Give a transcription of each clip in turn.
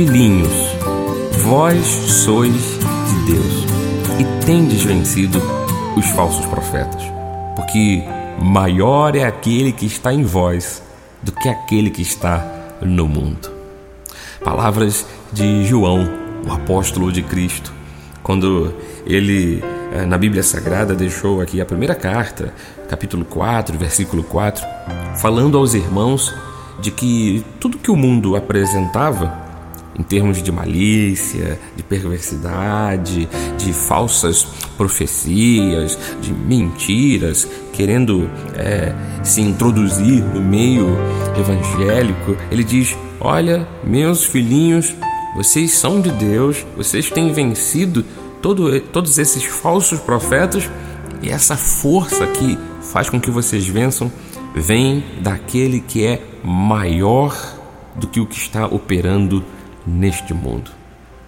filhinhos, vós sois de Deus e tendes vencido os falsos profetas, porque maior é aquele que está em vós do que aquele que está no mundo. Palavras de João, o apóstolo de Cristo, quando ele eh, na Bíblia Sagrada deixou aqui a primeira carta, capítulo 4, versículo 4, falando aos irmãos de que tudo que o mundo apresentava em termos de malícia, de perversidade, de falsas profecias, de mentiras, querendo é, se introduzir no meio evangélico, ele diz: Olha, meus filhinhos, vocês são de Deus, vocês têm vencido todo, todos esses falsos profetas e essa força que faz com que vocês vençam vem daquele que é maior do que o que está operando neste mundo.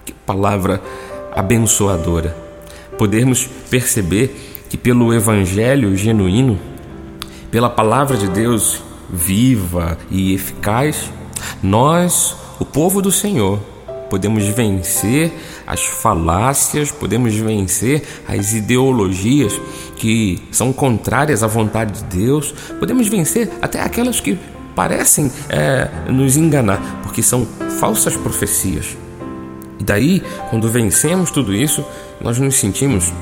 Que palavra abençoadora. Podermos perceber que pelo evangelho genuíno, pela palavra de Deus viva e eficaz, nós, o povo do Senhor, podemos vencer as falácias, podemos vencer as ideologias que são contrárias à vontade de Deus, podemos vencer até aquelas que parecem é, nos enganar, porque são falsas profecias. E daí, quando vencemos tudo isso, nós nos sentimos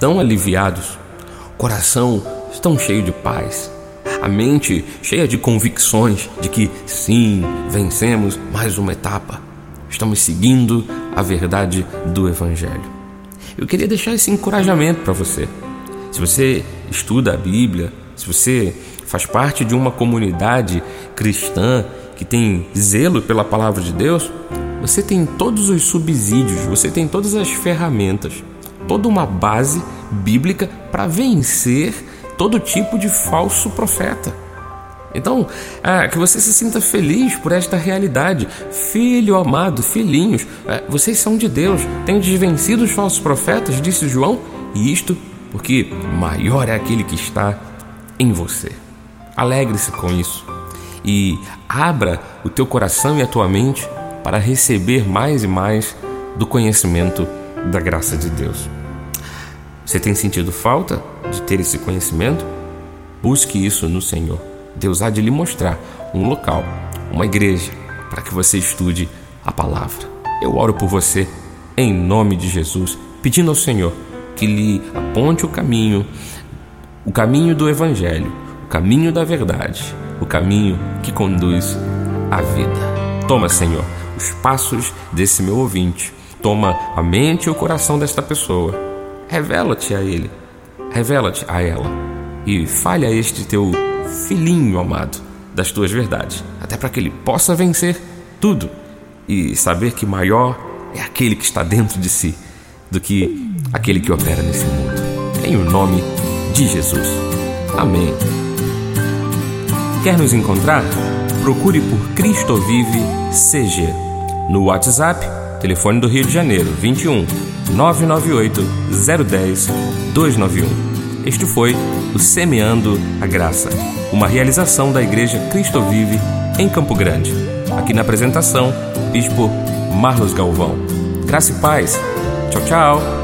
tão aliviados, coração tão cheio de paz, a mente cheia de convicções de que sim, vencemos mais uma etapa. Estamos seguindo a verdade do Evangelho. Eu queria deixar esse encorajamento para você. Se você estuda a Bíblia, se você faz parte de uma comunidade cristã que tem zelo pela palavra de Deus, você tem todos os subsídios, você tem todas as ferramentas, toda uma base bíblica para vencer todo tipo de falso profeta. Então, é, que você se sinta feliz por esta realidade. Filho amado, filhinhos, é, vocês são de Deus, têm desvencido os falsos profetas, disse João, e isto porque maior é aquele que está em você. Alegre-se com isso e abra o teu coração e a tua mente para receber mais e mais do conhecimento da graça de Deus. Você tem sentido falta de ter esse conhecimento? Busque isso no Senhor. Deus há de lhe mostrar um local, uma igreja, para que você estude a palavra. Eu oro por você em nome de Jesus, pedindo ao Senhor que lhe aponte o caminho, o caminho do Evangelho, caminho da verdade, o caminho que conduz à vida. Toma, Senhor, os passos desse meu ouvinte. Toma a mente e o coração desta pessoa. Revela-te a ele, revela-te a ela e fale a este teu filhinho amado das tuas verdades, até para que ele possa vencer tudo e saber que maior é aquele que está dentro de si do que aquele que opera nesse mundo. Em o nome de Jesus. Amém. Quer nos encontrar? Procure por Cristo Vive CG. No WhatsApp, telefone do Rio de Janeiro, 21 998 010 291. Este foi o Semeando a Graça, uma realização da Igreja Cristo Vive em Campo Grande. Aqui na apresentação, Bispo Marlos Galvão. Graça e paz. Tchau, tchau.